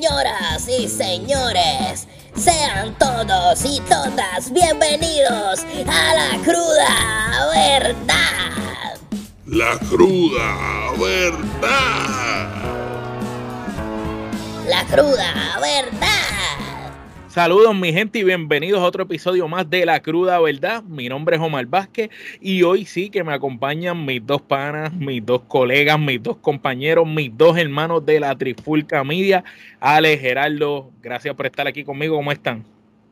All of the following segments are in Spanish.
Señoras y señores, sean todos y todas bienvenidos a la cruda verdad. La cruda verdad. La cruda verdad. Saludos mi gente y bienvenidos a otro episodio más de La Cruda Verdad. Mi nombre es Omar Vázquez y hoy sí que me acompañan mis dos panas, mis dos colegas, mis dos compañeros, mis dos hermanos de la Trifulca Media. Ale, Gerardo, gracias por estar aquí conmigo. ¿Cómo están?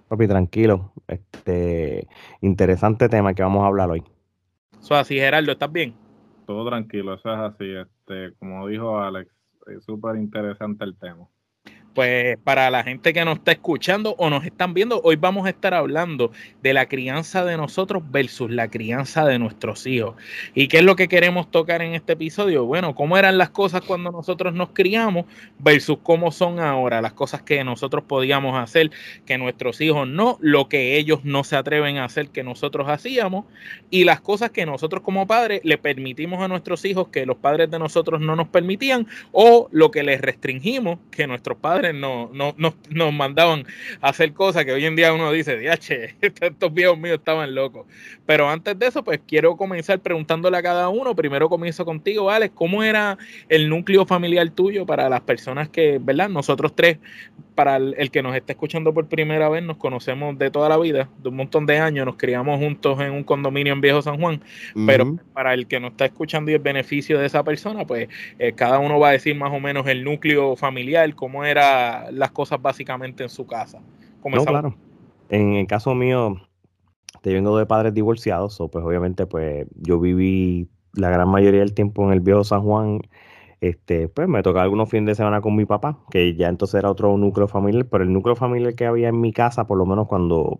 Papi, tranquilo. Este interesante tema que vamos a hablar hoy. Eso así, Gerardo, ¿estás bien? Todo tranquilo, eso es así. Este, como dijo Alex, es súper interesante el tema pues para la gente que nos está escuchando o nos están viendo, hoy vamos a estar hablando de la crianza de nosotros versus la crianza de nuestros hijos. ¿Y qué es lo que queremos tocar en este episodio? Bueno, cómo eran las cosas cuando nosotros nos criamos versus cómo son ahora, las cosas que nosotros podíamos hacer, que nuestros hijos no, lo que ellos no se atreven a hacer que nosotros hacíamos y las cosas que nosotros como padres le permitimos a nuestros hijos que los padres de nosotros no nos permitían o lo que les restringimos que nuestros padres no, no, no, nos mandaban a hacer cosas que hoy en día uno dice, diache, estos viejos míos estaban locos. Pero antes de eso, pues quiero comenzar preguntándole a cada uno. Primero comienzo contigo, Alex, ¿cómo era el núcleo familiar tuyo para las personas que, ¿verdad? Nosotros tres, para el, que nos está escuchando por primera vez, nos conocemos de toda la vida, de un montón de años, nos criamos juntos en un condominio en Viejo San Juan, pero para el que nos está escuchando y el beneficio de esa persona, pues eh, cada uno va a decir más o menos el núcleo familiar, cómo era las cosas básicamente en su casa. No, claro. En el caso mío, te vengo de padres divorciados, o pues obviamente pues yo viví la gran mayoría del tiempo en el viejo San Juan. Este, pues me tocaba algunos fines de semana con mi papá, que ya entonces era otro núcleo familiar, pero el núcleo familiar que había en mi casa, por lo menos cuando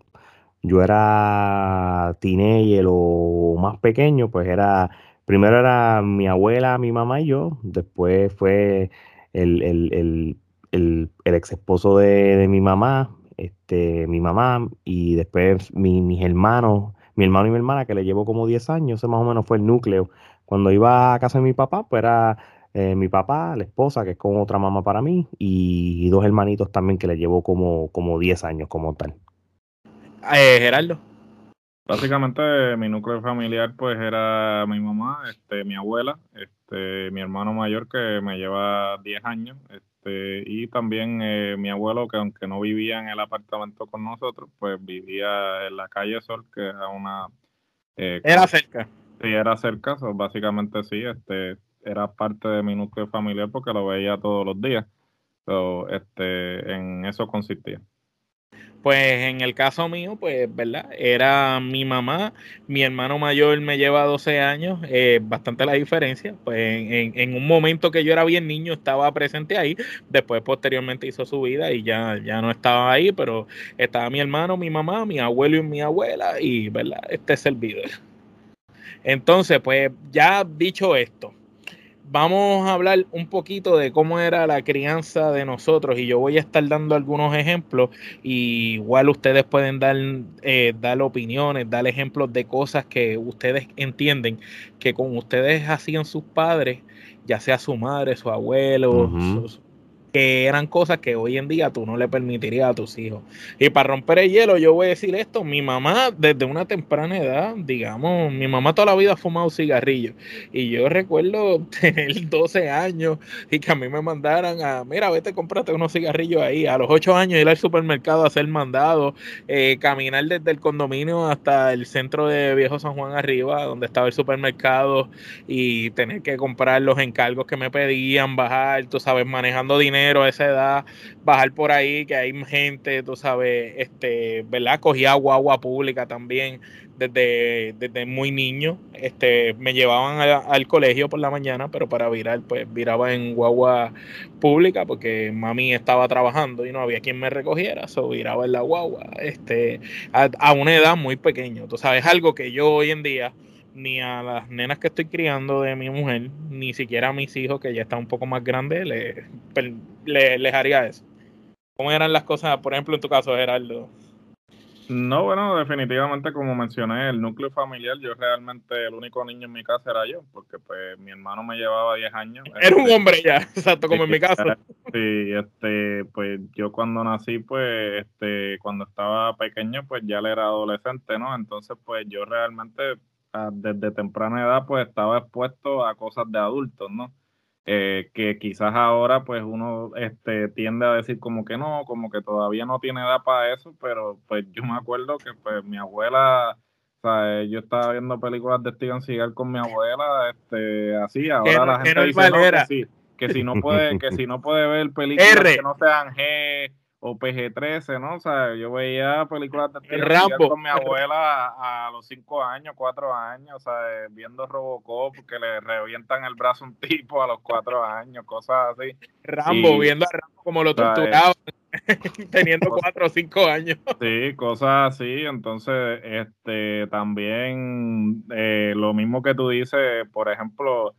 yo era teenager o más pequeño, pues era, primero era mi abuela, mi mamá y yo, después fue el, el el, ex esposo de, mi mamá, este, mi mamá, y después mis hermanos, mi hermano y mi hermana, que le llevo como 10 años, ese más o menos fue el núcleo. Cuando iba a casa de mi papá, pues era eh, mi papá, la esposa, que es como otra mamá para mí, y, dos hermanitos también que le llevo como, como 10 años como tal. Eh, Gerardo. Básicamente mi núcleo familiar pues era mi mamá, este, mi abuela, este, mi hermano mayor que me lleva 10 años, este, y también eh, mi abuelo, que aunque no vivía en el apartamento con nosotros, pues vivía en la calle Sol, que era una... Eh, era cerca. Sí, era cerca, básicamente sí, este, era parte de mi núcleo familiar porque lo veía todos los días. So, este, en eso consistía. Pues en el caso mío, pues, ¿verdad? Era mi mamá, mi hermano mayor me lleva 12 años, eh, bastante la diferencia. Pues en, un momento que yo era bien niño estaba presente ahí, después posteriormente hizo su vida y ya, ya no estaba ahí, pero estaba mi hermano, mi mamá, mi abuelo y mi abuela y, ¿verdad? Este es el video. Entonces, pues ya dicho esto, vamos a hablar un poquito de cómo era la crianza de nosotros y yo voy a estar dando algunos ejemplos y igual ustedes pueden dar, eh, dar opiniones, dar ejemplos de cosas que ustedes entienden que con ustedes hacían sus padres, ya sea su madre, su abuelo, que eran cosas que hoy en día tú no le permitirías a tus hijos. Y para romper el hielo, yo voy a decir esto, mi mamá desde una temprana edad, digamos, mi mamá toda la vida ha fumado cigarrillos. Y yo recuerdo tener 12 años y que a mí me mandaran a, mira, vete, cómprate unos cigarrillos ahí. A los 8 años ir al supermercado a hacer mandado, eh, caminar desde el condominio hasta el centro de Viejo San Juan arriba, donde estaba el supermercado, y tener que comprar los encargos que me pedían, bajar, tú sabes, manejando dinero esa edad, bajar por ahí, que hay gente, tú sabes, este, ¿verdad? Cogía agua pública también desde, desde muy niño. Este, me llevaban al colegio por la mañana, pero para virar, pues viraba en guagua pública porque mami estaba trabajando y no había quien me recogiera, so viraba en la guagua, este, a, a una edad muy pequeña. Tú sabes, algo que yo hoy en día ni a las nenas que estoy criando de mi mujer, ni siquiera a mis hijos que ya están un poco más grandes, le, les haría eso. ¿Cómo eran las cosas, por ejemplo, en tu caso, Gerardo? No, bueno, definitivamente como mencioné, el núcleo familiar, yo realmente el único niño en mi casa era yo, porque pues mi hermano me llevaba 10 años. Era un este, hombre ya, exacto, como en mi casa. Sí, este, pues yo cuando nací, pues, este, cuando estaba pequeño, pues ya él era adolescente, ¿no? Entonces, pues yo realmente desde temprana edad, pues estaba expuesto a cosas de adultos, ¿no? Eh, que quizás ahora pues uno este, tiende a decir como que no, como que todavía no tiene edad para eso, pero pues yo me acuerdo que pues mi abuela, o sea, yo estaba viendo películas de Steven Seagal con mi abuela, este, así, ahora la gente dice que, sí, que si no puede, que si no puede ver películas que no sean G o PG-13, ¿no? O sea, yo veía películas de con mi abuela a, los 5 años, 4 años, o sea, viendo Robocop que le revientan el brazo a un tipo a los 4 años, cosas así. Rambo, viendo a Rambo como lo torturaba teniendo 4 o 5 años. Sí, cosas así, entonces, este, también eh, lo mismo que tú dices, por ejemplo,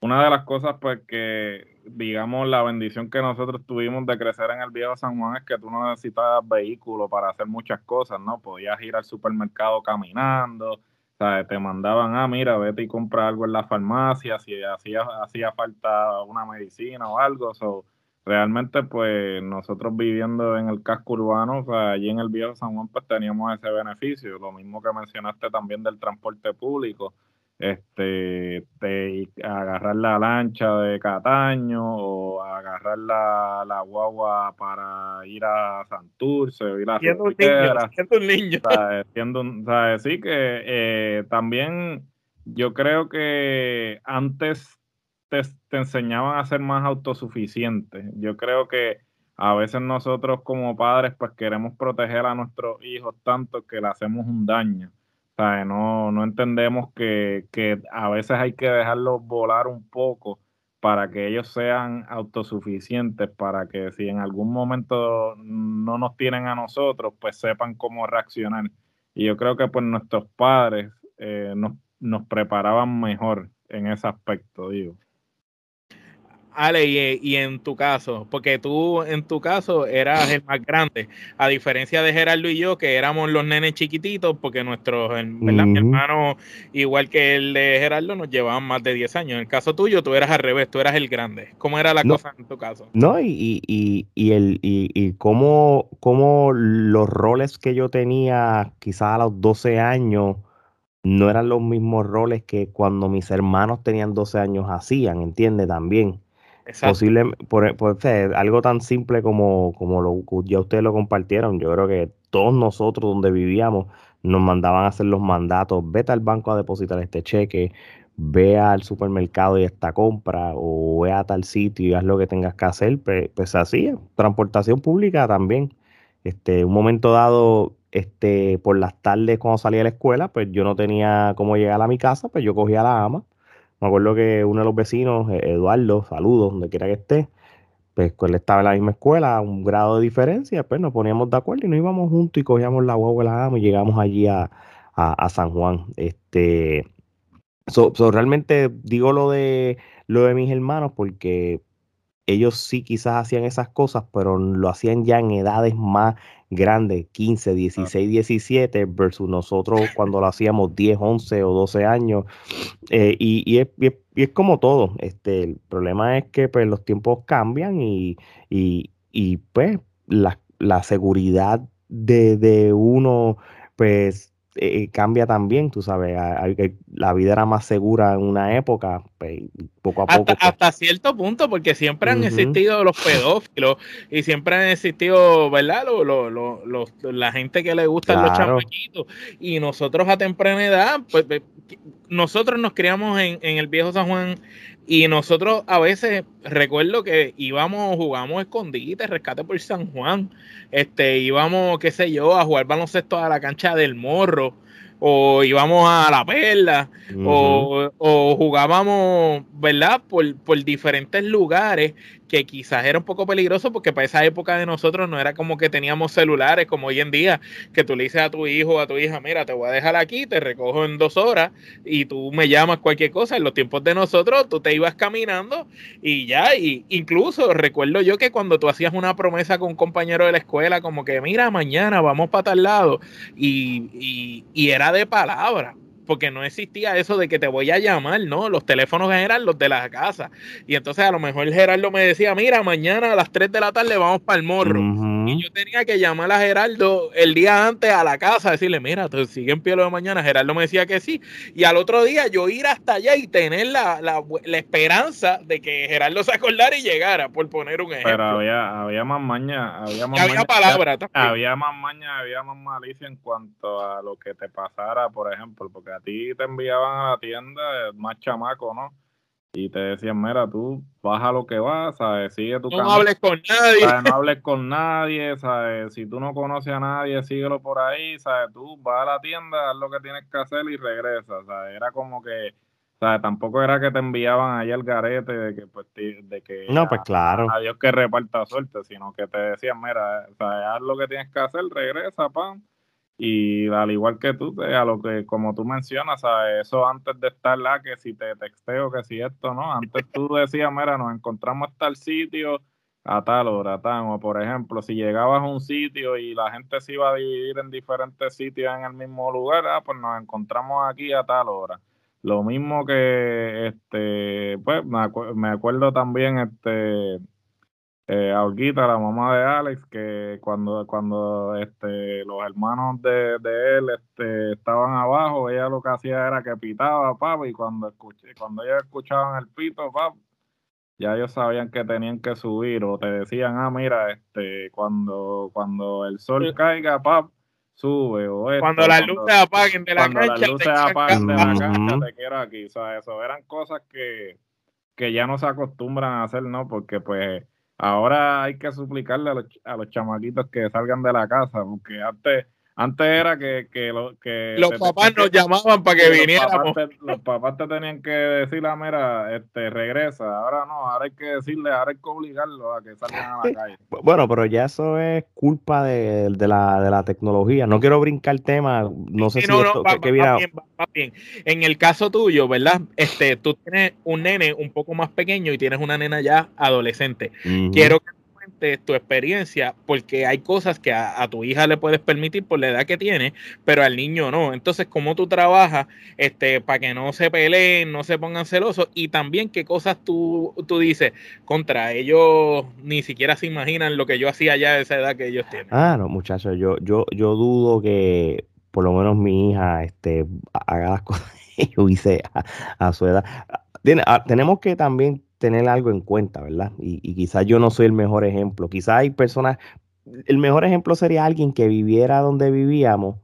una de las cosas pues que digamos, la bendición que nosotros tuvimos de crecer en el viejo San Juan es que tú no necesitabas vehículo para hacer muchas cosas, ¿no? Podías ir al supermercado caminando, sea, Te mandaban, ah, mira, vete y compra algo en la farmacia, si hacía, hacía falta una medicina o algo. So, realmente, pues, nosotros viviendo en el casco urbano, o sea, allí en el viejo San Juan, pues teníamos ese beneficio. Lo mismo que mencionaste también del transporte público este, agarrar la lancha de Cataño o agarrar la, la guagua para ir a Santurce o ir a siendo un niño, siendo un niño. ¿sabes? Sí que eh, también yo creo que antes te, te enseñaban a ser más autosuficiente. Yo creo que a veces nosotros como padres pues queremos proteger a nuestros hijos tanto que le hacemos un daño no, no entendemos que, a veces hay que dejarlos volar un poco para que ellos sean autosuficientes, para que si en algún momento no nos tienen a nosotros, pues sepan cómo reaccionar. Y yo creo que pues nuestros padres eh, nos, nos preparaban mejor en ese aspecto, digo. Ale, y, en tu caso, porque tú en tu caso eras el más grande, a diferencia de Gerardo y yo, que éramos los nenes chiquititos, porque nuestros hermanos, igual que el de Gerardo, nos llevaban más de 10 años. En el caso tuyo, tú eras al revés, tú eras el grande. ¿Cómo era la cosa en tu caso? No, y, y, y, el, y, y cómo, cómo los roles que yo tenía quizás a los 12 años no eran los mismos roles que cuando mis hermanos tenían 12 años hacían, ¿entiendes? También. Posible, por, algo tan simple como, como lo, ya ustedes lo compartieron, yo creo que todos nosotros donde vivíamos nos mandaban a hacer los mandatos, vete al banco a depositar este cheque, ve al supermercado y esta compra, o ve a tal sitio y haz lo que tengas que hacer, pues, pues así, transportación pública también. Este, un momento dado, este, por las tardes cuando salía de la escuela, pues yo no tenía cómo llegar a mi casa, pues yo cogía la ama me acuerdo que uno de los vecinos, eh, Eduardo, saludos, donde quiera que esté, pues él estaba en la misma escuela, un grado de diferencia, pues nos poníamos de acuerdo y nos íbamos juntos y cogíamos la guagua la y llegamos allí a, San Juan. Este, realmente digo lo de lo de mis hermanos porque ellos sí quizás hacían esas cosas, pero lo hacían ya en edades más grandes, 15, 16, 17, versus nosotros cuando lo hacíamos 10, 11 o 12 años. Eh, y, es, y, es, como todo. Este, el problema es que pues, los tiempos cambian y, y pues la, la seguridad de, de uno pues eh, cambia también, tú sabes, la vida era más segura en una época, pues, poco a poco. Pues hasta, cierto punto, porque siempre han existido los pedófilos y siempre han existido, ¿verdad? la gente que le gustan los chamaquitos. Y nosotros a temprana edad, pues nosotros nos criamos en, en el viejo San Juan y nosotros a veces recuerdo que íbamos, jugamos escondite, rescate por San Juan, este, íbamos, qué sé yo, a jugar baloncesto a la cancha del morro, o íbamos a la perla, o, jugábamos, ¿verdad? Por, por diferentes lugares que quizás era un poco peligroso porque para esa época de nosotros no era como que teníamos celulares como hoy en día, que tú le dices a tu hijo o a tu hija, mira, te voy a dejar aquí, te recojo en dos horas y tú me llamas cualquier cosa. En los tiempos de nosotros, tú te ibas caminando y ya, y incluso recuerdo yo que cuando tú hacías una promesa con un compañero de la escuela, como que, mira, mañana vamos para tal lado, y, y, y era de palabra porque no existía eso de que te voy a llamar, ¿no? Los teléfonos eran los de la casa. Y entonces a lo mejor Gerardo me decía, mira, mañana a las 3 de la tarde vamos para el morro. Y yo tenía que llamar a Gerardo el día antes a la casa, decirle, mira, tú sigue en pie lo de mañana. Gerardo me decía que sí. Y al otro día yo ir hasta allá y tener la, la, la esperanza de que Gerardo se acordara y llegara, por poner un ejemplo. Pero había, había más maña, había más había Había más maña, había más malicia en cuanto a lo que te pasara, por ejemplo, porque a ti te enviaban a la tienda más chamaco, ¿no? Y te decían, mira, tú baja lo que vas, ¿sabes? Sigue tu No hables con nadie. No hables con nadie, ¿sabes? Si tú no conoces a nadie, síguelo por ahí, ¿sabes? Tú vas a la tienda, haz lo que tienes que hacer y regresa, ¿sabes? Era como que, ¿sabes? Tampoco era que te enviaban ahí al garete de que, pues, de que... No, pues claro. A Dios que reparta suerte, sino que te decían, mira, ¿sabes? Haz lo que tienes que hacer, regresa, pam y al igual que tú, a lo que como tú mencionas, eso antes de estar la que si te texteo, que si esto, ¿no? Antes tú decías, mira, nos encontramos a tal sitio a tal hora, tal, o por ejemplo, si llegabas a un sitio y la gente se iba a dividir en diferentes sitios en el mismo lugar, ah, pues nos encontramos aquí a tal hora. Lo mismo que, este, pues, me, me acuerdo también, este, eh, a la mamá de Alex, que cuando, cuando este, los hermanos de, él este, estaban abajo, ella lo que hacía era que pitaba, papá, y cuando escuché, cuando ellos escuchaban el pito, papá, ya ellos sabían que tenían que subir, o te decían, ah, mira, este, cuando, cuando el sol caiga, papá, sube, o cuando las luces apaguen de la cuando las luces apaguen de la cancha, te quiero aquí, o sea, eso eran cosas que, que ya no se acostumbran a hacer, ¿no? Porque pues Ahora hay que suplicarle a los, a los chamaquitos que salgan de la casa, porque antes antes era que, que, lo, que los papás nos llamaban para que viniéramos. Los papás, te, tenían que decir, ah, mira, este, regresa. Ahora no, ahora hay que decirle, ahora hay que obligarlo a que salgan a la calle. Bueno, pero ya eso es culpa de, de, la, de la tecnología. No quiero brincar el tema, no sé si no, esto, va, bien, va, bien. En el caso tuyo, ¿verdad? Este, tú tienes un nene un poco más pequeño y tienes una nena ya adolescente. Quiero que tu experiencia, porque hay cosas que a, tu hija le puedes permitir por la edad que tiene, pero al niño no. Entonces, ¿cómo tú trabajas este, para que no se peleen, no se pongan celosos? Y también qué cosas tú, tú dices contra ellos, ni siquiera se imaginan lo que yo hacía ya a esa edad que ellos tienen. Ah, no, muchachos, yo, yo, yo dudo que por lo menos mi hija este, haga las cosas que yo hice a, su edad. Ah, tenemos que también tener algo en cuenta, ¿verdad? Y, quizás yo no soy el mejor ejemplo. Quizás hay personas, el mejor ejemplo sería alguien que viviera donde vivíamos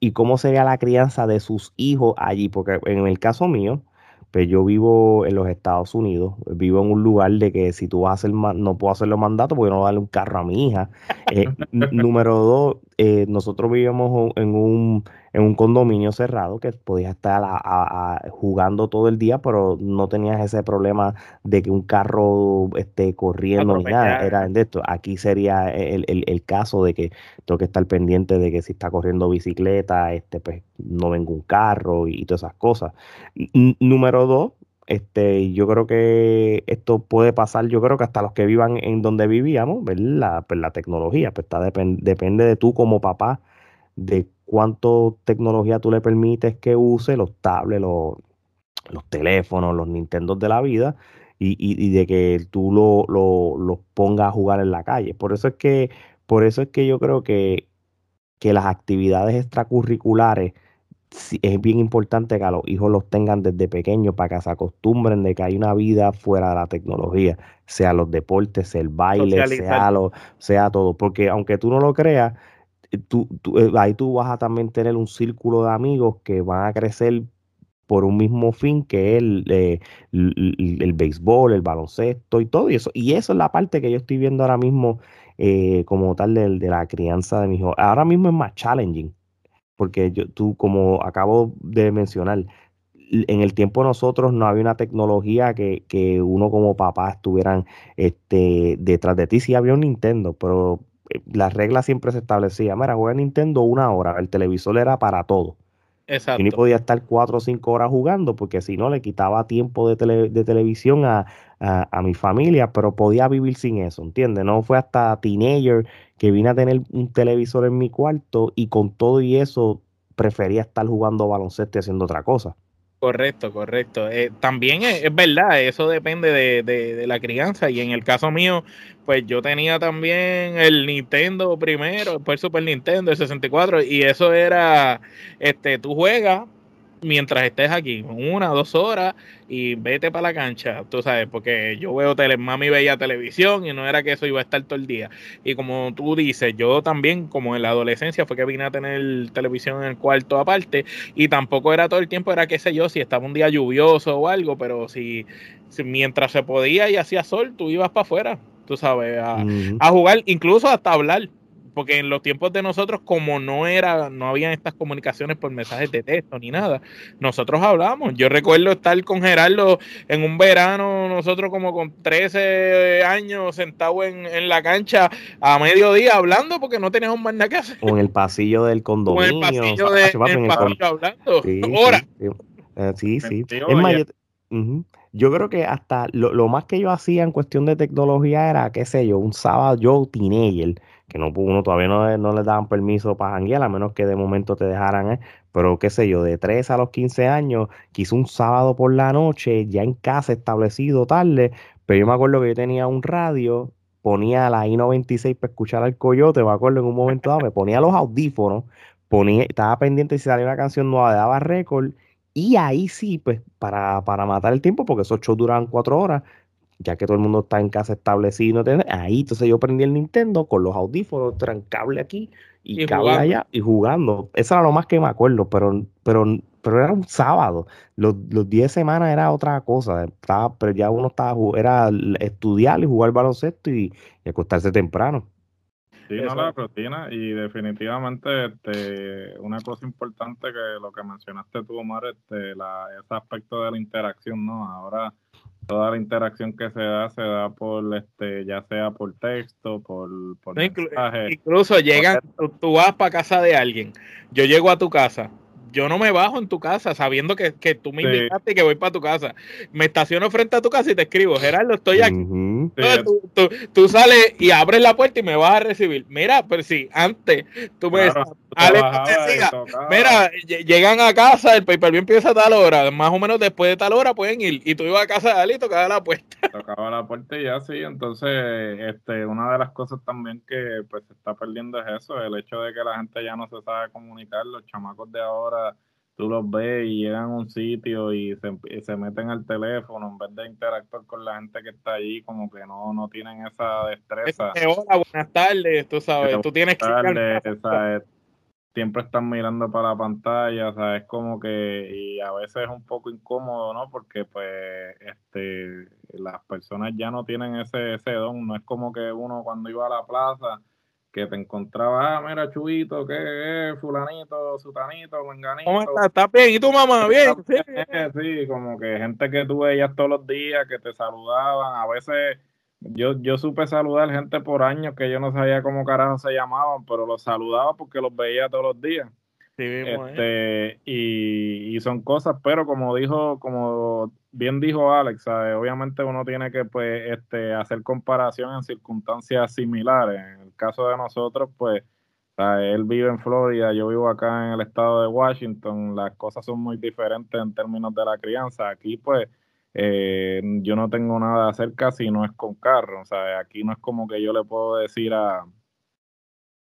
y cómo sería la crianza de sus hijos allí, porque en el caso mío, pues yo vivo en los Estados Unidos, vivo en un lugar de que si tú vas a hacer, no puedo hacer los mandatos porque no voy a darle un carro a mi hija. Eh, número dos, eh, nosotros vivimos en un en un condominio cerrado que podías estar jugando todo el día, pero no tenías ese problema de que un carro esté corriendo ni nada. Era de esto. Aquí sería el, caso de que tengo que estar pendiente de que si está corriendo bicicleta, este, pues no venga un carro y, todas esas cosas. número dos, este, yo creo que esto puede pasar, yo creo que hasta los que vivan en donde vivíamos, La, pues la tecnología, pues está, depende de tú como papá, de cuánto tecnología tú le permites que use, los tablets, los, los teléfonos, los Nintendo de la vida, y, de que tú los lo, pongas a jugar en la calle. Por eso es que, por eso es que yo creo que, que las actividades extracurriculares es bien importante que a los hijos los tengan desde pequeños para que se acostumbren de que hay una vida fuera de la tecnología, sea los deportes, sea el baile, sea, lo, sea todo. Porque aunque tú no lo creas, tú, eh, ahí tú vas a también tener un círculo de amigos que van a crecer por un mismo fin que es el, eh, el, béisbol, el baloncesto y todo eso. Y eso es la parte que yo estoy viendo ahora mismo eh, como tal de, de, la crianza de mi hijo. Ahora mismo es más challenging, porque yo, tú, como acabo de mencionar, en el tiempo nosotros no había una tecnología que, que uno como papá estuvieran este, detrás de ti. Sí había un Nintendo, pero eh, las reglas siempre se establecían. Mira, juega Nintendo una hora, el televisor era para todo. Exacto. Y ni podía estar cuatro o cinco horas jugando porque si no le quitaba tiempo de, tele- de televisión a, a- a mi familia, pero podía vivir sin eso, ¿entiendes? No fue hasta teenager que vine a tener un televisor en mi cuarto y con todo y eso prefería estar jugando baloncesto y haciendo otra cosa. Correcto, correcto. Eh, también es, verdad, eso depende de, de- de la crianza. Y en el caso mío, pues yo tenía también el Nintendo primero, después el Super Nintendo, el 64, y eso era, este, tú juegas mientras estés aquí, una, dos horas, y vete para la cancha, tú sabes, porque yo veo tele, mami veía televisión y no era que eso iba a estar todo el día. Y como tú dices, yo también, como en la adolescencia, fue que vine a tener televisión en el cuarto aparte, y tampoco era todo el tiempo, era qué sé yo, si estaba un día lluvioso o algo, pero si, si mientras se podía y hacía sol, tú ibas para afuera, tú sabes, a, a jugar, incluso hasta hablar. Porque en los tiempos de nosotros, como no era, no habían estas comunicaciones por mensajes de texto ni nada, nosotros hablábamos. Yo recuerdo estar con Gerardo en un verano, nosotros como con 13 años sentados en, en la cancha a mediodía hablando porque no teníamos más nada que hacer. O en el pasillo del condominio. en el pasillo, de, en el pasillo hablando. Sí, sí. Eh, sí, sí. Tío, Es más. Yo creo que hasta lo, lo más que yo hacía en cuestión de tecnología era, qué sé yo, un sábado, yo teenager, que no uno todavía no, le- no les daban permiso para janguear, a menos que de momento te dejaran, ¿eh? Pero qué sé yo, de 3 a los 15 años, quizá un sábado por la noche, ya en casa establecido tarde, pero yo me acuerdo que yo tenía un radio, ponía la I-96 para escuchar al coyote, me acuerdo en un momento dado, me ponía los audífonos, ponía, estaba pendiente si salía una canción nueva, le daba récord, y ahí sí, pues, para, para matar el tiempo, porque esos shows duraban cuatro horas, ya que todo el mundo está en casa establecido, ahí entonces yo prendí el Nintendo con los audífonos, tran- cable aquí y, Y cable jugando. allá y jugando. Eso era lo más que me acuerdo, pero, pero, pero era un sábado. Los, los 10 semanas era otra cosa. Estaba, pero ya uno estaba, era estudiar y jugar baloncesto y, y acostarse temprano. Sí, no, la rutina y definitivamente este, una cosa importante que lo que mencionaste tú, Omar, este, la, ese aspecto de la interacción, ¿no? Ahora toda la interacción que se da se da por, este, ya sea por texto, por, por No, inclu- mensaje. Incluso llegan, tú, tú vas para casa de alguien, yo llego a tu casa, yo no me bajo en tu casa sabiendo que, que tú me Sí. invitaste y que voy para tu casa. Me estaciono frente a tu casa y te escribo, Gerardo, estoy aquí. Ujú. Tú, tú- tú sales y abres la puerta y me vas a recibir. Mira, pero si antes tú me Claro, tú Alex trabajabas y decía, tocabas. Mira, lle- llegan a casa, el pay per view empieza a tal hora, más o menos después de tal hora pueden ir. Y tú ibas a casa de Ali y tocaba la puerta. tocaba la puerta y ya sí, entonces este una de las cosas también que pues se está perdiendo es eso, el hecho de que la gente ya no se sabe comunicar, los chamacos de ahora tú los ves y llegan a un sitio y se, y se meten al teléfono en vez de interactuar con la gente que está allí, como que no, no tienen esa destreza. Hola, buenas tardes, tú sabes, tú tienes que tarde, ¿sabes? siempre están mirando para la pantalla, ¿sabes? Como que, y a veces es un poco incómodo, ¿no? Porque pues, este, las personas ya no tienen ese, ese don, no es como que uno cuando iba a la plaza, que te encontraba, ah, mira, Chuito, ¿qué es? Fulanito, Sutanito, Menganito. ¿Cómo estás? ¿Estás bien? ¿Y tu mamá? Bien. Sí. Eh, Sí, como que gente que tú veías todos los días, que te saludaban, a veces yo, yo supe saludar gente por años que yo no sabía cómo carajo se llamaban, pero los saludaba porque los veía todos los días. Sí mismo, ¿eh? Este, y, y son cosas, pero como dijo, como bien dijo Alex, obviamente uno tiene que pues este, hacer comparación en circunstancias similares. En el caso de nosotros, pues él vive en Florida, yo vivo acá en el estado de Washington, las cosas son muy diferentes en términos de la crianza. Aquí pues eh, yo no tengo nada cerca si no es con carro, ¿sabes? aquí no es como que yo le puedo decir a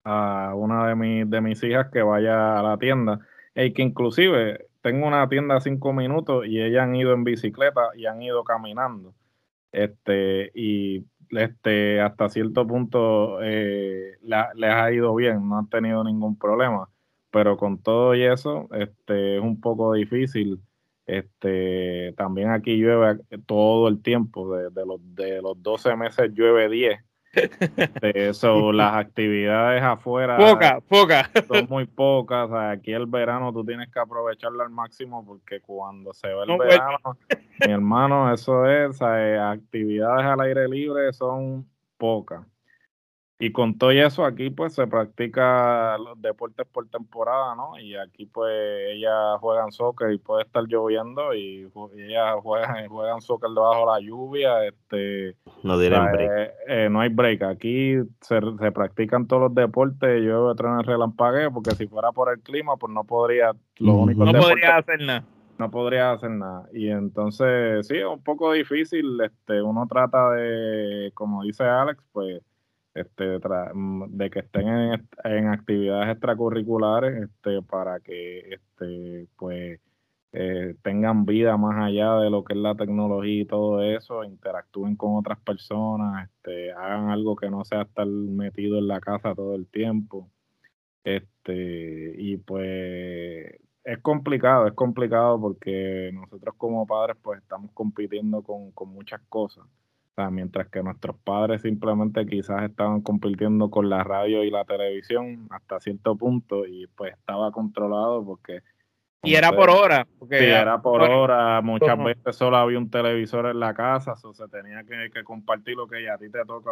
a una de, mis de mis hijas que vaya a la tienda. Y que inclusive tengo una tienda a cinco minutos y ellas han ido en bicicleta y han ido caminando. Este, y este, hasta cierto punto eh, les ha ido bien, no han tenido ningún problema. Pero con todo y eso, este, es un poco difícil. Este, también aquí llueve todo el tiempo, de, de los, de los 12 meses llueve 10. Eso, las actividades afuera Poca, poca. son muy pocas. O sea, aquí el verano tú tienes que aprovecharlo al máximo porque cuando se va el No, pues. verano, mi hermano, eso es, o sea, actividades al aire libre son pocas. Y con todo eso, aquí pues se practica los deportes por temporada, ¿no? Y aquí pues ellas juegan soccer y puede estar lloviendo y, ellas juegan, juegan soccer debajo de la lluvia, este, No o tienen sea, break. eh, eh, no hay break. Aquí se, se practican todos los deportes. Yo entreno en relampagueo porque si fuera por el clima, pues no podría. Los Ujú. únicos No deportes podría hacer nada. no podría hacer nada. Y entonces, sí, es un poco difícil. Este, uno trata de, como dice Alex, pues, este, tra- mm, de que estén en, en actividades extracurriculares, este, para que, este, pues, eh, tengan vida más allá de lo que es la tecnología y todo eso, interactúen con otras personas, este, hagan algo que no sea estar metido en la casa todo el tiempo. Este, y pues es complicado, es complicado porque nosotros como padres pues estamos compitiendo con, con muchas cosas. Sea, mientras que nuestros padres simplemente quizás estaban compitiendo con la radio y la televisión hasta cierto punto y pues estaba controlado porque... Y era por hora. Porque Sí, era por bueno, hora, muchas veces solo había un televisor en la casa, o se tenía que, que compartir lo que ya a ti te toca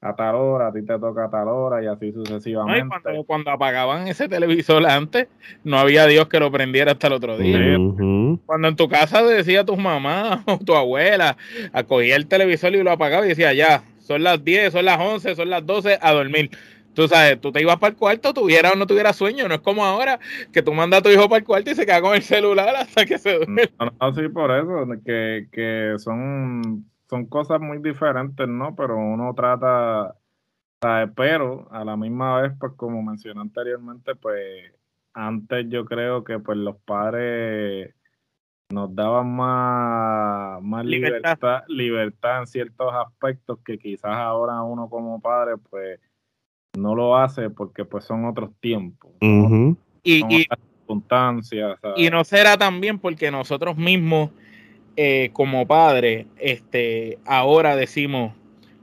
a, a tal hora, a ti te toca a tal hora y así No, y sucesivamente. cuando, cuando apagaban ese televisor antes, no había Dios que lo prendiera hasta el otro día. Cuando en tu casa decía tu mamá o tu abuela, acogía el televisor y lo apagaba y decía, ya, son las 10, son las 11, son las 12, a dormir. Tú sabes, tú te ibas para el cuarto, tuviera o no tuviera sueño, no es como ahora que tú mandas a tu hijo para el cuarto y se queda con el celular hasta que se duerme. No, no, sí, por eso, que, que son, son cosas muy diferentes, ¿no? Pero uno trata, ¿sabes? pero a la misma vez, pues como mencioné anteriormente, pues antes yo creo que pues los padres nos daban más, más Libertad. libertad. libertad en ciertos aspectos que quizás ahora uno como padre pues no lo hace porque pues son otros tiempos, son. Y, y, otras circunstancias. ¿sabes? y no será también porque nosotros mismos, eh, como padres, este, ahora decimos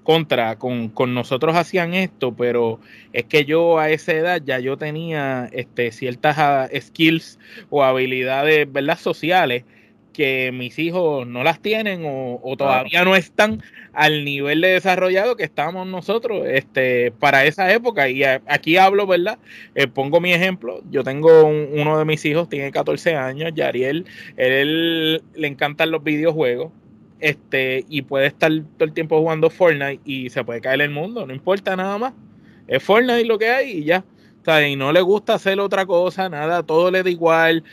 contra, con, con nosotros hacían esto, pero es que yo a esa edad ya yo tenía este, ciertas ah, skills o habilidades, ¿verdad? Sociales que mis hijos no las tienen o, o todavía no están al nivel de desarrollado que estábamos nosotros este, para esa época. Y a- aquí hablo, ¿verdad? Eh, pongo mi ejemplo. Yo tengo un- uno de mis hijos, tiene 14 años, Yariel. Él, le encantan los videojuegos. Este, y puede estar todo el tiempo jugando Fortnite y se puede caer el mundo, no importa nada más. Es Fortnite lo que hay y ya. Sea, y no le gusta hacer otra cosa, nada, todo le da igual,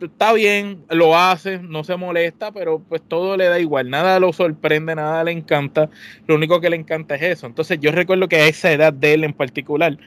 está bien, lo hace, no se molesta, pero pues todo le da igual, nada lo sorprende, nada le encanta, lo único que le encanta es eso. Entonces yo recuerdo que a esa edad de él en particular,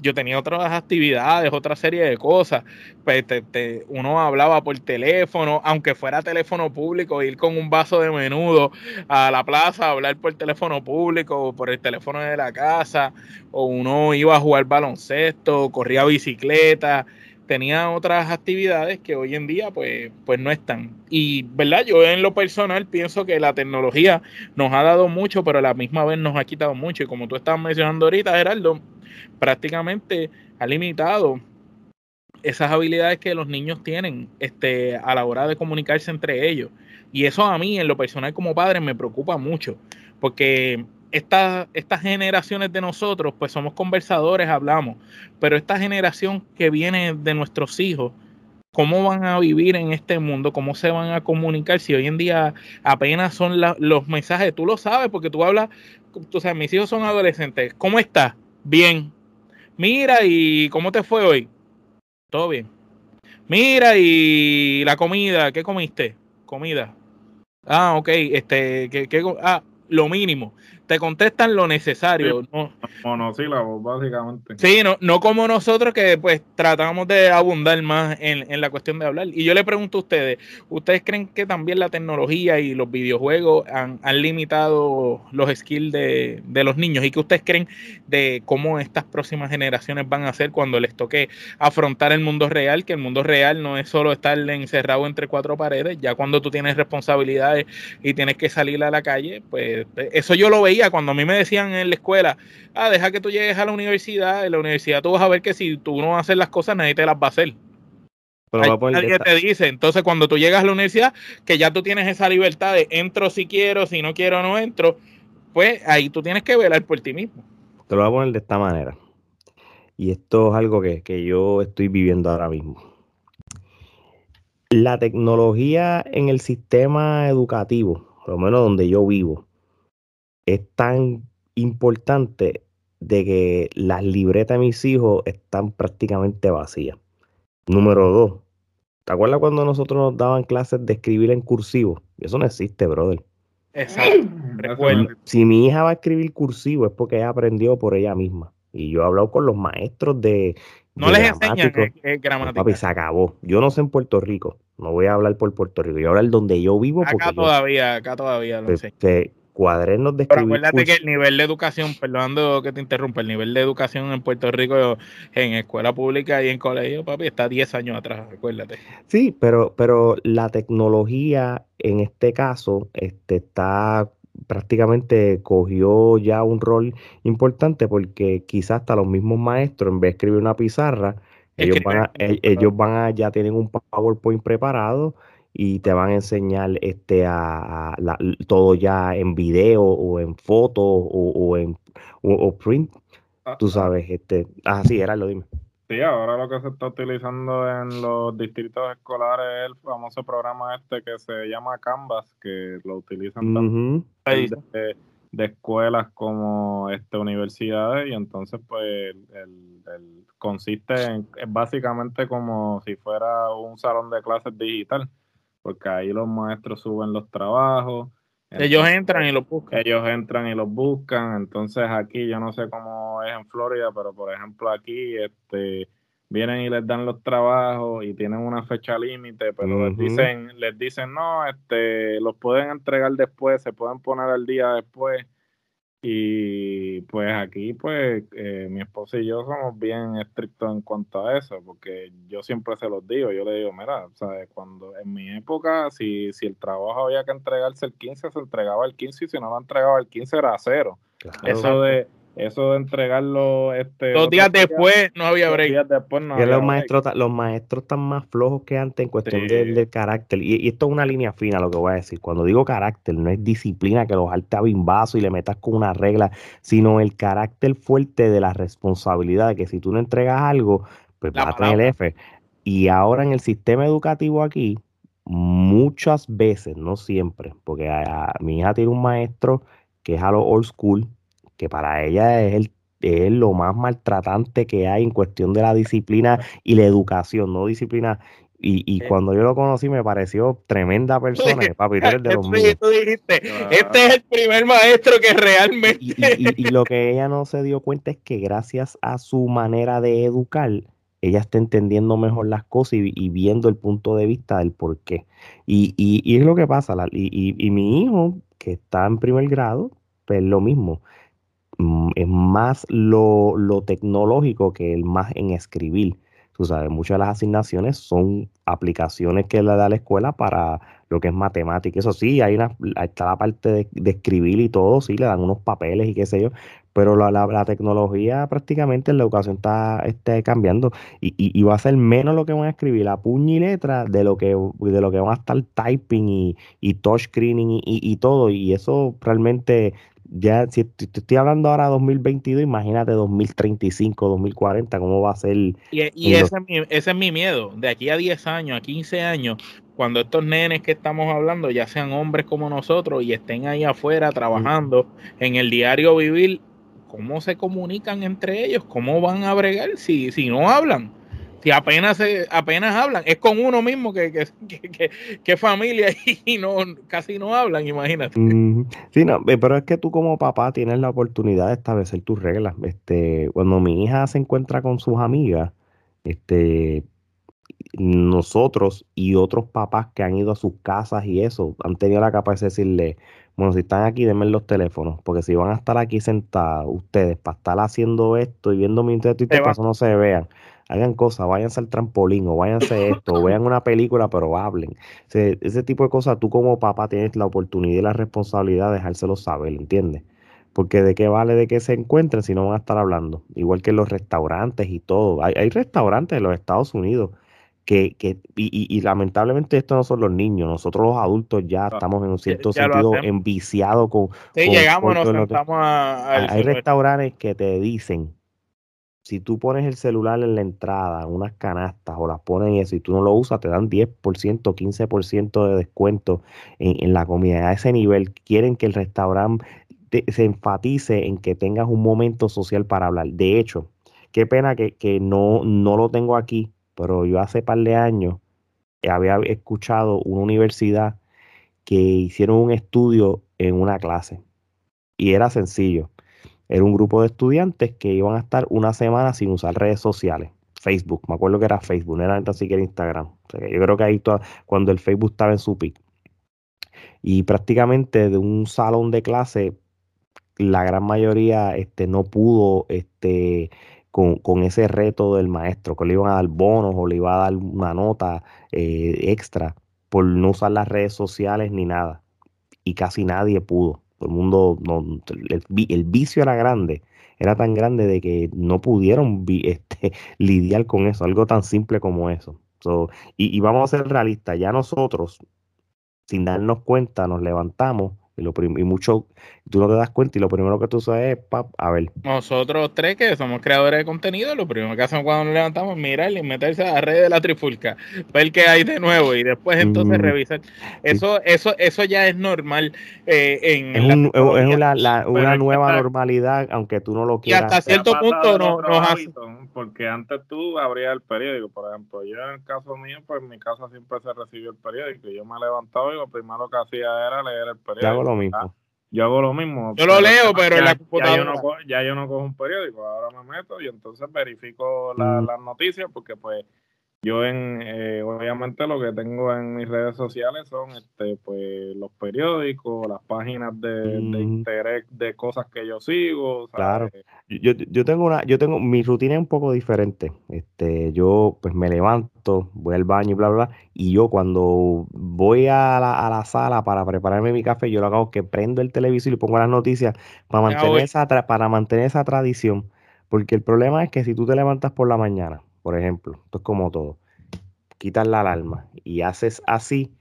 yo tenía otras actividades, otra serie de cosas. Pues te- te- uno hablaba por teléfono, aunque fuera teléfono público, ir con un vaso de menudo a la plaza, hablar por teléfono público o por el teléfono de la casa, o uno iba a jugar baloncesto, corría bicicleta, tenía otras actividades que hoy en día pues, pues no están. Y verdad, yo en lo personal pienso que la tecnología nos ha dado mucho, pero a la misma vez nos ha quitado mucho. Y como tú estabas mencionando ahorita, Gerardo, prácticamente ha limitado esas habilidades que los niños tienen este, a la hora de comunicarse entre ellos. Y eso a mí, en lo personal como padre, me preocupa mucho, porque esta- estas generaciones de nosotros, pues somos conversadores, hablamos, pero esta generación que viene de nuestros hijos, ¿cómo van a vivir en este mundo? ¿Cómo se van a comunicar si hoy en día apenas son los mensajes? Tú lo sabes porque tú hablas, tú sabes, mis hijos son adolescentes. ¿Cómo estás? Bien. Mira, ¿y cómo te fue hoy? Todo bien. Mira, y la comida, ¿qué comiste? Comida. Ah, ok, este, ¿qué, qué ah, lo mínimo. Te contestan lo necesario. No, Monosílabos, básicamente. Sí, no, no como nosotros que pues tratamos de abundar más en, en la cuestión de hablar. Y yo le pregunto a ustedes, ¿ustedes creen que también la tecnología y los videojuegos han, han limitado los skills de, de los niños? ¿Y qué ustedes creen de cómo estas próximas generaciones van a ser cuando les toque afrontar el mundo real? Que el mundo real no es solo estar encerrado entre cuatro paredes, ya cuando tú tienes responsabilidades y tienes que salir a la calle, pues eso yo lo veía cuando a mí me decían en la escuela, ah, deja que tú llegues a la universidad, en la universidad tú vas a ver que si tú no haces las cosas, nadie te las va a hacer. Pero nadie te dice, entonces cuando tú llegas a la universidad, que ya tú tienes esa libertad de entro si quiero, si no quiero no entro, pues ahí tú tienes que velar por ti mismo. Te lo voy a poner de esta manera. Y esto es algo que, que yo estoy viviendo ahora mismo. La tecnología en el sistema educativo, por lo menos donde yo vivo, es tan importante de que las libretas de mis hijos están prácticamente vacías. Número dos, ¿te acuerdas cuando nosotros nos daban clases de escribir en cursivo? Eso no existe, brother. Exacto. Si mi hija va a escribir cursivo es porque ella aprendió por ella misma. Y yo he hablado con los maestros de. No les enseñan gramática. Papi, se acabó. Yo no sé en Puerto Rico. No voy a hablar por Puerto Rico. Yo voy a hablar donde yo vivo. Acá todavía, acá todavía lo sé. Cuadernos de Pero acuérdate que el nivel de educación, perdonando que te interrumpa, el nivel de educación en Puerto Rico en escuela pública y en colegio, papi, está 10 años atrás, acuérdate. Sí, pero, pero la tecnología en este caso este, está prácticamente cogió ya un rol importante porque quizás hasta los mismos maestros, en vez de escribir una pizarra, ellos van, a, ellos van a, ya tienen un PowerPoint preparado y te van a enseñar este a, todo ya en video o en foto o, en o, print. Ah, tú ah. sabes, este, ah, sí, era lo dime. Sí, ahora lo que se está utilizando en los distritos escolares es el famoso programa este que se llama Canvas, que lo utilizan también de, escuelas como este, universidades, y entonces pues el, consiste en, es básicamente como si fuera un salón de clases digital porque ahí los maestros suben los trabajos. ellos entran y los buscan. Ellos entran y los buscan. Entonces aquí yo no sé cómo es en Florida, pero por ejemplo aquí este vienen y les dan los trabajos y tienen una fecha límite, pero les dicen les dicen no, este los pueden entregar después, se pueden poner al día después. Y pues aquí, pues eh, mi esposa y yo somos bien estrictos en cuanto a eso, porque yo siempre se los digo, yo le digo, mira, ¿sabes? cuando en mi época, si, si el trabajo había que entregarse el 15, se entregaba el 15 y si no lo entregaba el 15 era cero. Eso de eso de entregarlo este dos días después no había break. días después no había los maestros los maestros están más flojos que antes en cuestión del, carácter. Y, esto es una línea fina lo que voy a decir. Cuando digo carácter no es disciplina que los alte a bimbazo y le metas con una regla sino el carácter fuerte de la responsabilidad de que si tú no entregas algo pues vas a tener el F. Y ahora en el sistema educativo aquí muchas veces no siempre porque mi hija tiene un maestro que es a lo old school que para ella es, el, es lo más maltratante que hay en cuestión de la disciplina y la educación, no disciplina. Y, y cuando yo lo conocí me pareció tremenda persona, papi, de los míos. este es el primer maestro que realmente... Y, y, lo que ella no se dio cuenta es que gracias a su manera de educar, ella está entendiendo mejor las cosas y, viendo el punto de vista del por qué. Y, es lo que pasa. y, mi hijo, que está en primer grado, pues lo mismo. Mm, es más lo, tecnológico que el más en escribir. Tú sabes, muchas de las asignaciones son aplicaciones que le da la escuela para lo que es matemática. Eso sí, hay una, está la parte de, escribir y todo, sí, le dan unos papeles y qué sé yo, pero la, la, tecnología prácticamente en la educación está, está cambiando y, y, va a ser menos lo que van a escribir a puño y letra de lo que, de lo que van a estar typing y, y, y, todo. Y eso realmente ya, si te estoy hablando ahora de 2022, imagínate 2035, 2040, cómo va a ser. Y, y ese, es mi, ese es mi miedo, de aquí a 10 años, a 15 años, cuando estos nenes que estamos hablando ya sean hombres como nosotros y estén ahí afuera trabajando en el diario vivir, ¿cómo se comunican entre ellos? ¿Cómo van a bregar si, si no hablan? Si apenas apenas hablan, es con uno mismo que, que, que, familia y no casi no hablan, imagínate. Sí, no, eh, pero es que tú como papá tienes la oportunidad de establecer tus reglas. Este, cuando mi hija se encuentra con sus amigas, este, nosotros y otros papás que han ido a sus casas y eso, han tenido la capacidad de decirle, bueno, si están aquí, denme los teléfonos, porque si van a estar aquí sentados ustedes para estar haciendo esto y viendo mi internet y todo, no se vean hagan cosas, váyanse al trampolín o váyanse esto, o vean una película, pero hablen. Ese, tipo de cosas, tú como papá tienes la oportunidad y la responsabilidad de dejárselo saber, ¿entiendes? Porque de qué vale de que se encuentren si no van a estar hablando. Igual que los restaurantes y todo. Hay, hay restaurantes en los Estados Unidos que, que y, y, lamentablemente esto no son los niños, nosotros los adultos ya estamos en un cierto sentido enviciados con... Sí, llegamos, nos sentamos a... hay restaurantes que te dicen, si tú pones el celular en la entrada, unas canastas o las pones y eso, y tú no lo usas, te dan 10%, 15% de descuento en, en, la comida. A ese nivel quieren que el restaurante se enfatice en que tengas un momento social para hablar. De hecho, qué pena que, que no, no lo tengo aquí, pero yo hace par de años había escuchado una universidad que hicieron un estudio en una clase y era sencillo. Era un grupo de estudiantes que iban a estar una semana sin usar redes sociales. Facebook, me acuerdo que era Facebook, no era ni siquiera Instagram. yo creo que ahí cuando el Facebook estaba en su pic. Y prácticamente de un salón de clase, la gran mayoría este, no pudo este, con, ese reto del maestro, que le iban a dar bonos o le iba a dar una nota eh, extra por no usar las redes sociales ni nada. Y casi nadie pudo. El mundo, no, el, vicio era grande, era tan grande de que no pudieron este, lidiar con eso, algo tan simple como eso. y, y vamos a ser realistas, ya nosotros, sin darnos cuenta, nos levantamos y, lo y mucho, tú no te das cuenta y lo primero que tú sabes es, pap, a ver. Nosotros tres que somos creadores de contenido, lo primero que hacemos cuando nos levantamos es mirar y meterse a la red de la trifulca, ver qué hay de nuevo y después entonces mm, revisar. Eso, eso, eso ya es normal eh, en es, una nueva normalidad, aunque tú no lo quieras. Y hasta cierto punto no, nos hace... Porque antes tú abrías el periódico, por ejemplo, yo en el caso mío, pues en mi casa siempre se recibió el periódico. Yo me levantaba y lo primero que hacía era leer el periódico lo mismo. Yo hago lo mismo. Yo lo leo, pero en la computadora. Ya yo, no cojo, ya yo no cojo un periódico, ahora me meto y entonces verifico la, mm. las noticias porque pues yo en, eh, obviamente lo que tengo en mis redes sociales son este, pues los periódicos, las páginas de, interés de cosas que yo sigo. Claro. Yo, yo tengo una, yo tengo, mi rutina es un poco diferente. Este, yo pues me levanto, voy al baño y bla, bla, y yo cuando voy a la, a la sala para prepararme mi café, yo lo hago que prendo el televisor y pongo las noticias para mantener, esa, para mantener esa tradición. Porque el problema es que si tú te levantas por la mañana, por ejemplo. Esto es como todo. Quitas la alarma y haces así,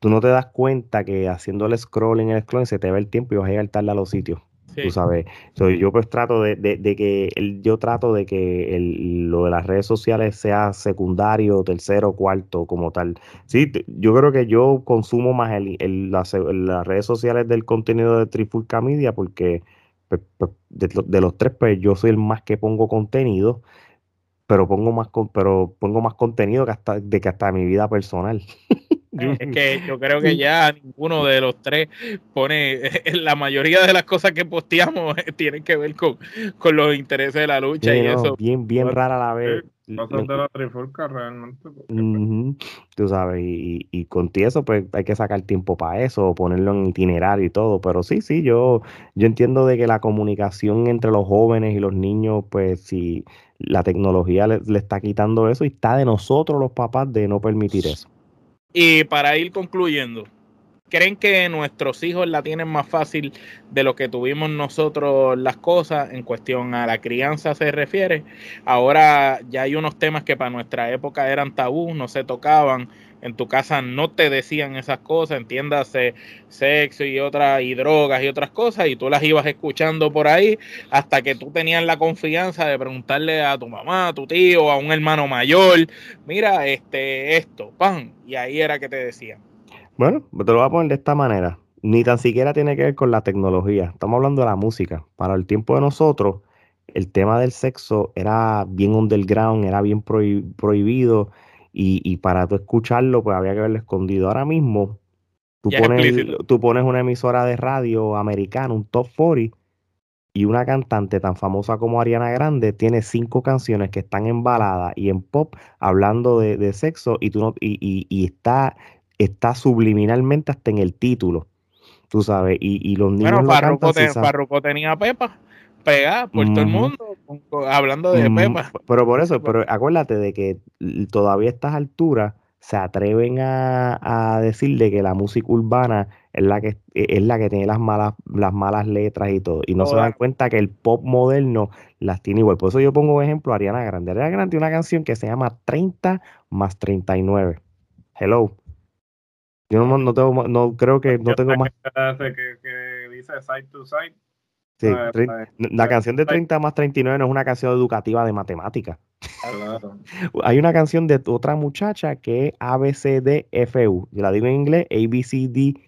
tú no te das cuenta que haciendo el scrolling, el scrolling, se te va el tiempo y vas a llegar tarde a los sitios. Tú sabes. yo pues trato de, que el, yo trato de que el, lo de las redes sociales sea secundario, tercero, cuarto, como tal. Sí, yo creo que yo consumo más el, las, redes sociales del contenido de Trifulca Media porque pues, pues, de, de, los tres, pues yo soy el más que pongo contenido pero pongo más pero pongo más contenido que hasta de que hasta mi vida personal. Es que yo creo que ya ninguno de los tres pone la mayoría de las cosas que posteamos tienen que ver con, con los intereses de la lucha y eso. Bien, bien rara la vez. Cosas de la trifulca realmente. Tú sabes, y, y con eso pues hay que sacar tiempo para eso, ponerlo en itinerario y todo, pero sí, sí, yo, yo entiendo de que la comunicación entre los jóvenes y los niños, pues si la tecnología le, le está quitando eso y está de nosotros los papás de no permitir eso. Y para ir concluyendo, ¿creen que nuestros hijos la tienen más fácil de lo que tuvimos nosotros las cosas en cuestión a la crianza se refiere? Ahora ya hay unos temas que para nuestra época eran tabú, no se tocaban, en tu casa no te decían esas cosas, entiéndase sexo y otras y drogas y otras cosas y tú las ibas escuchando por ahí hasta que tú tenías la confianza de preguntarle a tu mamá, a tu tío, a un hermano mayor, mira, este esto, pan, y ahí era que te decían. Bueno, te lo voy a poner de esta manera. Ni tan siquiera tiene que ver con la tecnología. Estamos hablando de la música. Para el tiempo de nosotros, el tema del sexo era bien underground, era bien prohibido y, para tú escucharlo, pues había que haberlo escondido. Ahora mismo, tú pones, tú pones una emisora de radio americana, un top 40, y una cantante tan famosa como Ariana Grande tiene cinco canciones que están en balada y en pop hablando de, sexo y, tú no, y, y, está, está subliminalmente hasta en el título. Tú sabes, y, los niños. Bueno, tenía Pepa pegada por todo el mundo hablando de Pepa. Pero por eso, pero acuérdate de que todavía a estas alturas se atreven a, decir de que la música urbana es la que es la que tiene las malas las malas letras y todo y no se dan cuenta que el pop moderno las tiene igual por eso yo pongo ejemplo a Ariana Grande Ariana Grande tiene una canción que se llama 30 más 39 hello yo no, no tengo no creo que no tengo más que, dice side to side Sí, la canción de 30 más 39 no es una canción educativa de matemáticas. Hay una canción de otra muchacha que es ABCDFU. Yo la digo en inglés, ABCDEFU.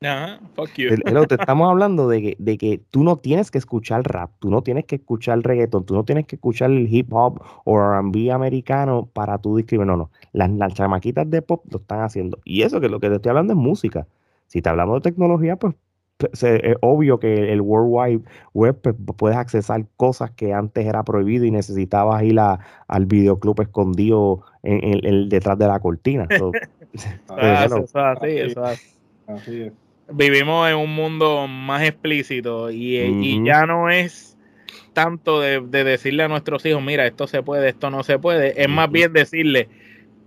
Ajá, fuck you. te estamos hablando de que, de que tú no tienes que escuchar rap, tú no tienes que escuchar reggaeton, tú no tienes que escuchar el hip hop o RB americano para tú discriminar. No, no. Las, las chamaquitas de pop lo están haciendo. Y eso que lo que te estoy hablando es música. Si te hablamos de tecnología, pues es obvio que el World Wide Web pues, puedes accesar cosas que antes era prohibido y necesitabas ir al videoclub escondido en, el detrás de la cortina. Vivimos en un mundo más explícito y, ya no es tanto de, decirle a nuestros hijos, mira, esto se puede, esto no se puede, es más bien decirle,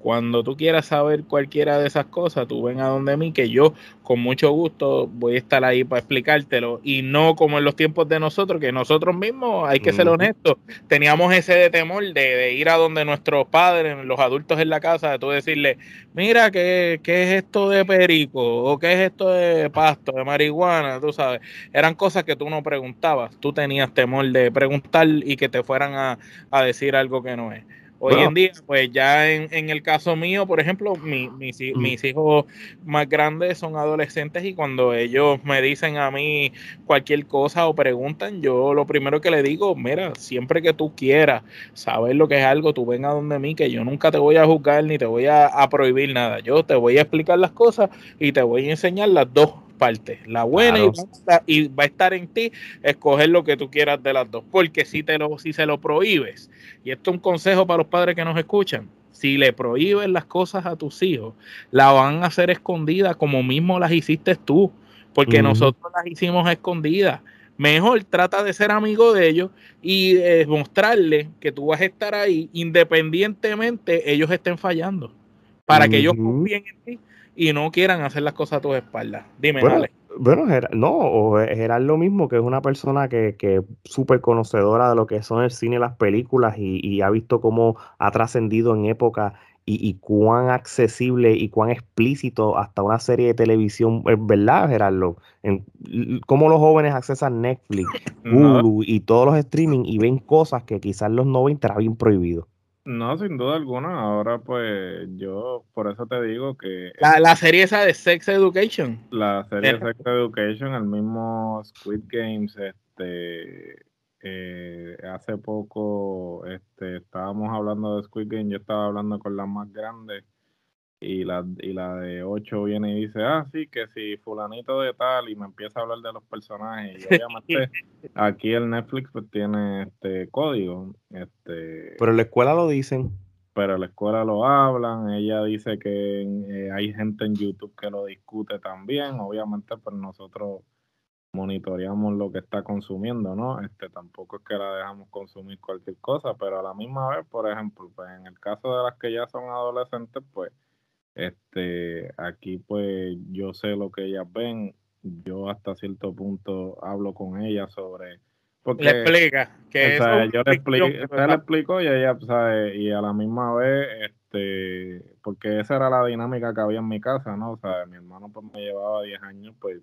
cuando tú quieras saber cualquiera de esas cosas, tú ven a donde mí, que yo con mucho gusto voy a estar ahí para explicártelo. Y no como en los tiempos de nosotros, que nosotros mismos, hay que ser honestos, teníamos ese de temor de, ir a donde nuestros padres, los adultos en la casa, de tú decirle, mira, ¿qué, ¿qué es esto de perico? ¿O qué es esto de pasto, de marihuana? Tú sabes, eran cosas que tú no preguntabas. Tú tenías temor de preguntar y que te fueran a, a decir algo que no es. Hoy en día, pues ya en, el caso mío, por ejemplo, mi, mis, mis, hijos más grandes son adolescentes y cuando ellos me dicen a mí cualquier cosa o preguntan, yo lo primero que le digo, mira, siempre que tú quieras saber lo que es algo, tú ven a donde mí, que yo nunca te voy a juzgar ni te voy a, a prohibir nada. Yo te voy a explicar las cosas y te voy a enseñar las dos parte, la buena y, va a estar en ti escoger lo que tú quieras de las dos, porque si te lo si se lo prohíbes, y esto es un consejo para los padres que nos escuchan, si le prohíbes las cosas a tus hijos, la van a hacer escondidas como mismo las hiciste tú, porque nosotros las hicimos escondidas. Mejor trata de ser amigo de ellos y mostrarle que tú vas a estar ahí independientemente ellos estén fallando, para que ellos confíen en ti y no quieran hacer las cosas a tus espaldas. Dime, bueno, Bueno, no, Gerard lo mismo, que es una persona que, que súper conocedora de lo que son el cine y las películas y, ha visto cómo ha trascendido en época y, cuán accesible y cuán explícito hasta una serie de televisión, es verdad, Gerardo, en, cómo los jóvenes accesan Netflix, Hulu y todos los streaming y ven cosas que quizás los 90 era bien prohibido. No, sin duda alguna. Ahora, pues, yo por eso te digo que. La, la serie esa de Sex Education. La serie de Sex Education, el mismo Squid Games, este. Eh, hace poco este, estábamos hablando de Squid Game, yo estaba hablando con la más grande y la, y la de 8 viene y dice, ah, sí, que si fulanito de tal, y me empieza a hablar de los personajes, y obviamente aquí el Netflix pues tiene este código. Este, pero en la escuela lo dicen. Pero en la escuela lo hablan, ella dice que eh, hay gente en YouTube que lo discute también, obviamente pues nosotros monitoreamos lo que está consumiendo, ¿no? Este tampoco es que la dejamos consumir cualquier cosa, pero a la misma vez, por ejemplo, pues en el caso de las que ya son adolescentes, pues este, aquí pues yo sé lo que ellas ven, yo hasta cierto punto hablo con ellas sobre... Porque, le explica que yo le explico, le explico y ella sabe, y a la misma vez, este, porque esa era la dinámica que había en mi casa, ¿no? O sea, mi hermano pues me llevaba 10 años, pues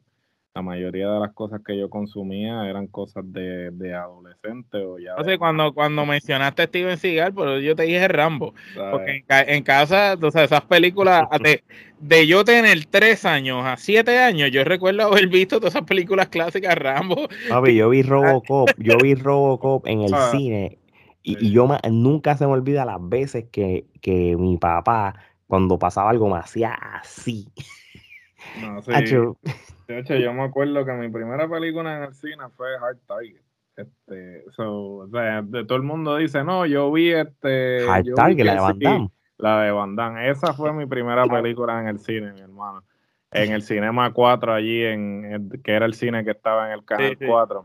la mayoría de las cosas que yo consumía eran cosas de, de adolescente o ya. O sea, cuando, cuando mencionaste a Steven Seagal, pero yo te dije Rambo. Porque en, casa, o sea, esas películas, de, de, yo tener tres años a siete años, yo recuerdo haber visto todas esas películas clásicas Rambo. Papi, yo vi Robocop, yo vi Robocop en el ah. cine. Y, yo nunca se me olvida las veces que, que mi papá, cuando pasaba algo, me hacía así. No, sí. De hecho, yo me acuerdo que mi primera película en el cine fue Hard Target. Este, o sea, de todo el mundo dice, no, yo vi este. Hard Target, la de Van Damme. La de Van Damme. Esa fue mi primera película en el cine, mi hermano. En el Cinema 4, allí, en, que era el cine que estaba en el Canal 4.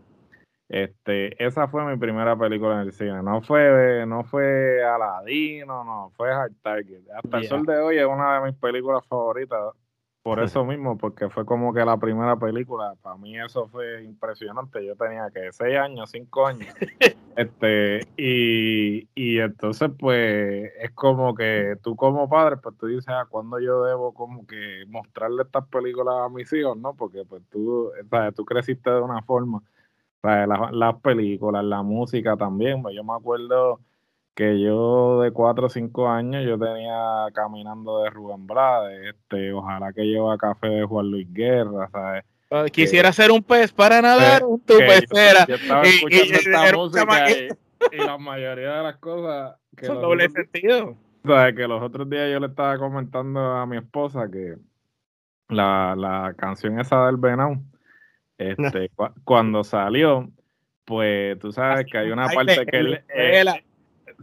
Este, esa fue mi primera película en el cine. No fue, no fue Aladino, no, fue Hard Target. Hasta el sol de hoy es una de mis películas favoritas por eso mismo, porque fue como que la primera película, para mí eso fue impresionante. Yo tenía que seis años, cinco años. este, y, y entonces, pues, es como que tú como padre, pues tú dices, ah, ¿cuándo yo debo como que mostrarle estas películas a mis hijos, no? Porque pues tú, ¿sabes? tú creciste de una forma. ¿sabes? Las, las películas, la música también, pues yo me acuerdo que yo de 4 o 5 años yo tenía caminando de Rubén Blades, este, ojalá que lleva café de Juan Luis Guerra, ¿sabes? Ah, quisiera ser un pez para nadar, un tu pecera. Yo, estaba escuchando esta música y, la mayoría de las cosas que son doble sentido. ¿sabes? Que los otros días yo le estaba comentando a mi esposa que la, la canción esa del Venau, este, cuando salió, pues tú sabes que hay una parte que él,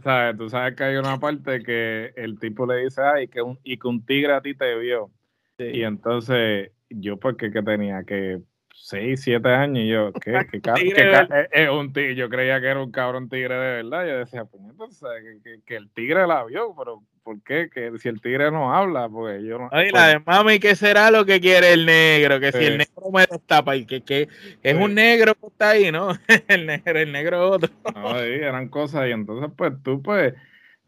¿sabes? Tú sabes que hay una parte que el tipo le dice, ay, que un, y que un tigre a ti te vio. Y entonces yo, porque que tenía que 6, 7 años, y yo, ¿qué? ¿Qué, qué es un tigre? Yo creía que era un cabrón tigre de verdad. Yo decía, pues entonces, que, que, el tigre la vio, pero ¿por qué? Que si el tigre no habla, pues yo no. Ay, la de mami, ¿qué será lo que quiere el negro? Que si el negro me destapa y que, que es un negro que está ahí, ¿no? el negro, el negro otro. no, sí, eran cosas, y entonces, pues tú, pues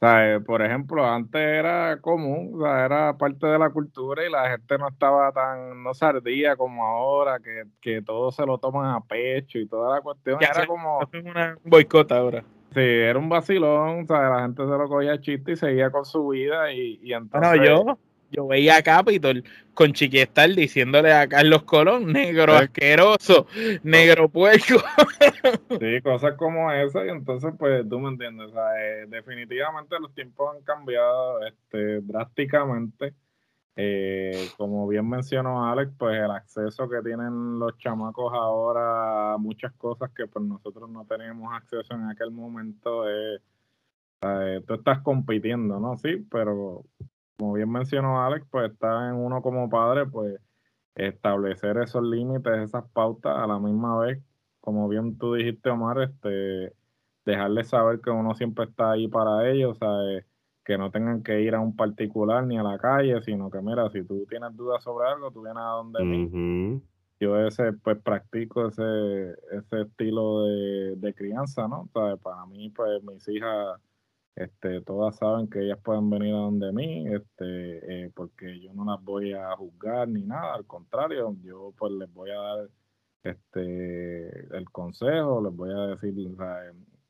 sea, por ejemplo, antes era común, o sea, era parte de la cultura y la gente no estaba tan, no sardía como ahora, que, que todo se lo toman a pecho y toda la cuestión. era como... una boicota ahora. Sí, era un vacilón, o sea, la gente se lo cogía chiste y seguía con su vida y, y entonces... Bueno, yo, yo veía a Capitol con Chiquistal diciéndole a Carlos Colón, negro asqueroso, negro puerco. sí, cosas como esa, y entonces, pues, tú me entiendes, o sea, eh, definitivamente los tiempos han cambiado este, drásticamente. Eh, como bien mencionó Alex, pues el acceso que tienen los chamacos ahora a muchas cosas que pues nosotros no teníamos acceso en aquel momento, eh, tú estás compitiendo, ¿no? Sí, pero como bien mencionó Alex, pues está en uno como padre, pues establecer esos límites, esas pautas a la misma vez, como bien tú dijiste, Omar, este, dejarles saber que uno siempre está ahí para ellos, ¿sabes? que no tengan que ir a un particular ni a la calle, sino que mira, si tú tienes dudas sobre algo, tú vienes a donde mí. Yo ese, pues practico ese, ese estilo de, de crianza, ¿no? ¿Sabes? Para mí, pues mis hijas este, todas saben que ellas pueden venir a donde mí, este, eh, porque yo no las voy a juzgar ni nada, al contrario, yo pues les voy a dar este el consejo, les voy a decir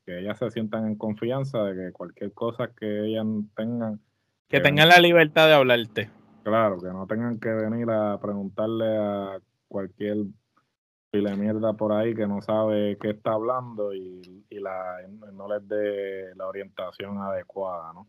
que ellas se sientan en confianza de que cualquier cosa que ellas tengan que, tengan la libertad de hablarte. Claro, que no tengan que venir a preguntarle a cualquier pile mierda por ahí que no sabe qué está hablando y, la, no les dé la orientación adecuada, ¿no?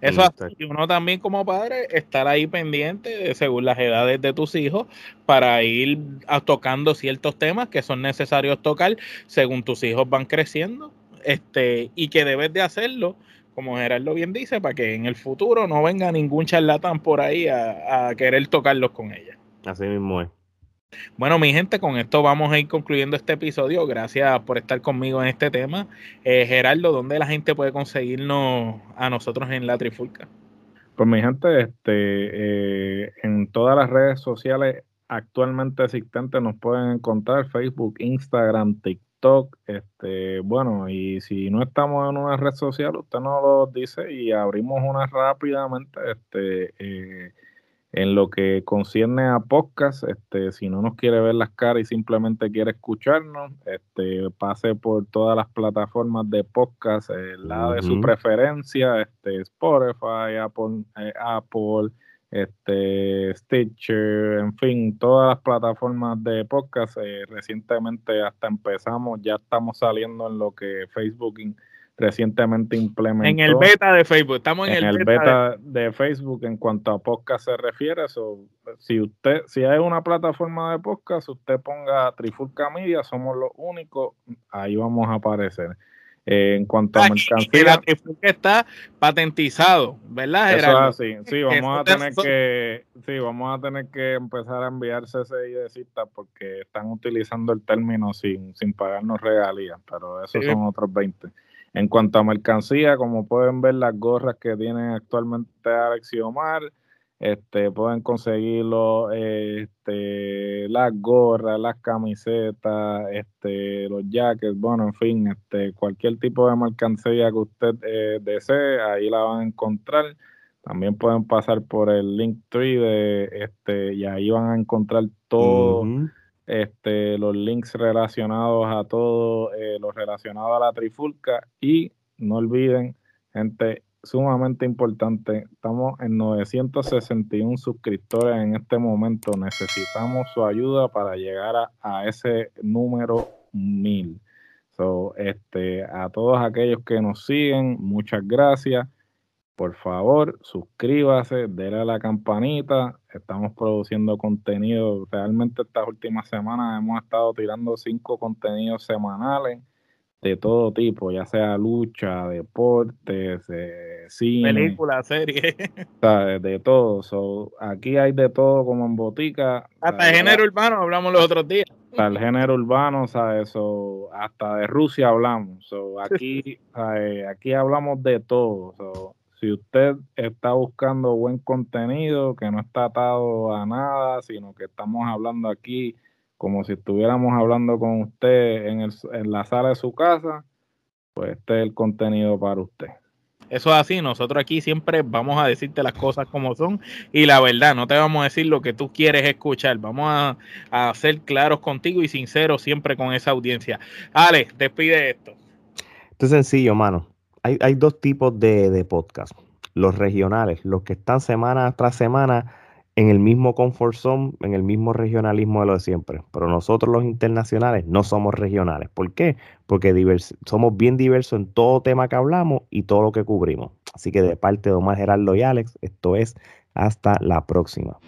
Eso y uno también como padre estar ahí pendiente según las edades de tus hijos para ir tocando ciertos temas que son necesarios tocar según tus hijos van creciendo este y que debes de hacerlo como Gerardo bien dice para que en el futuro no venga ningún charlatán por ahí a, a querer tocarlos con ella. Así mismo es. Bueno, mi gente, con esto vamos a ir concluyendo este episodio. Gracias por estar conmigo en este tema. Eh, Gerardo, ¿dónde la gente puede conseguirnos a nosotros en la Trifulca? Pues mi gente, este, eh, en todas las redes sociales actualmente existentes nos pueden encontrar Facebook, Instagram, TikTok, este, bueno, y si no estamos en una red social, usted nos lo dice y abrimos una rápidamente, este, eh, en lo que concierne a podcast, este, si no nos quiere ver las caras y simplemente quiere escucharnos, este, pase por todas las plataformas de podcast, eh, la de su preferencia, este, Spotify, Apple, eh, Apple este, Stitcher, en fin, todas las plataformas de podcast. Eh, recientemente hasta empezamos, ya estamos saliendo en lo que Facebook recientemente implementó. En el beta de Facebook, estamos en, el, beta, de... Facebook en cuanto a podcast se refiere. si usted, si hay una plataforma de podcast, usted ponga Trifulca Media, somos los únicos, ahí vamos a aparecer. Eh, en cuanto a mercancía, la trifulca está patentizado, ¿verdad, Eso es así. Sí, vamos a tener que, sí, vamos a tener que empezar a enviar CCI de citas porque están utilizando el término sin, sin pagarnos regalías, pero esos Sí. son otros 20. En cuanto a mercancía, como pueden ver las gorras que tienen actualmente Alex y Omar, este, pueden conseguirlo, este, las gorras, las camisetas, este, los jackets, bueno, en fin, este, cualquier tipo de mercancía que usted eh, desee, ahí la van a encontrar. También pueden pasar por el link tree de este y ahí van a encontrar todo. Este, los links relacionados a todo eh, lo relacionado a la trifulca y no olviden, gente, sumamente importante, estamos en 961 suscriptores en este momento, necesitamos su ayuda para llegar a, a ese número 1000. So, este, a todos aquellos que nos siguen, muchas gracias. Por favor, suscríbase, déle a la campanita. Estamos produciendo contenido. Realmente estas últimas semanas hemos estado tirando cinco contenidos semanales de todo tipo, ya sea lucha, deportes, eh, cine, Película, serie, ¿sabes? de todo. So, aquí hay de todo como en botica. hasta ¿sabes? de género urbano hablamos los otros días. Hasta el género urbano, ¿sabes? So, hasta de Rusia hablamos. So, aquí, ¿sabes? aquí hablamos de todo. Si usted está buscando buen contenido, que no está atado a nada, sino que estamos hablando aquí como si estuviéramos hablando con usted en, el, en la sala de su casa, pues este es el contenido para usted. Eso es así, nosotros aquí siempre vamos a decirte las cosas como son y la verdad, no te vamos a decir lo que tú quieres escuchar, vamos a, a ser claros contigo y sinceros siempre con esa audiencia. Ale, despide esto. Esto es sencillo, mano. Hay, dos tipos de, de podcast. Los regionales, los que están semana tras semana en el mismo comfort zone, en el mismo regionalismo de lo de siempre. Pero nosotros los internacionales no somos regionales. ¿Por qué? Porque somos bien diversos en todo tema que hablamos y todo lo que cubrimos. Así que de parte de Omar Gerardo y Alex, esto es hasta la próxima.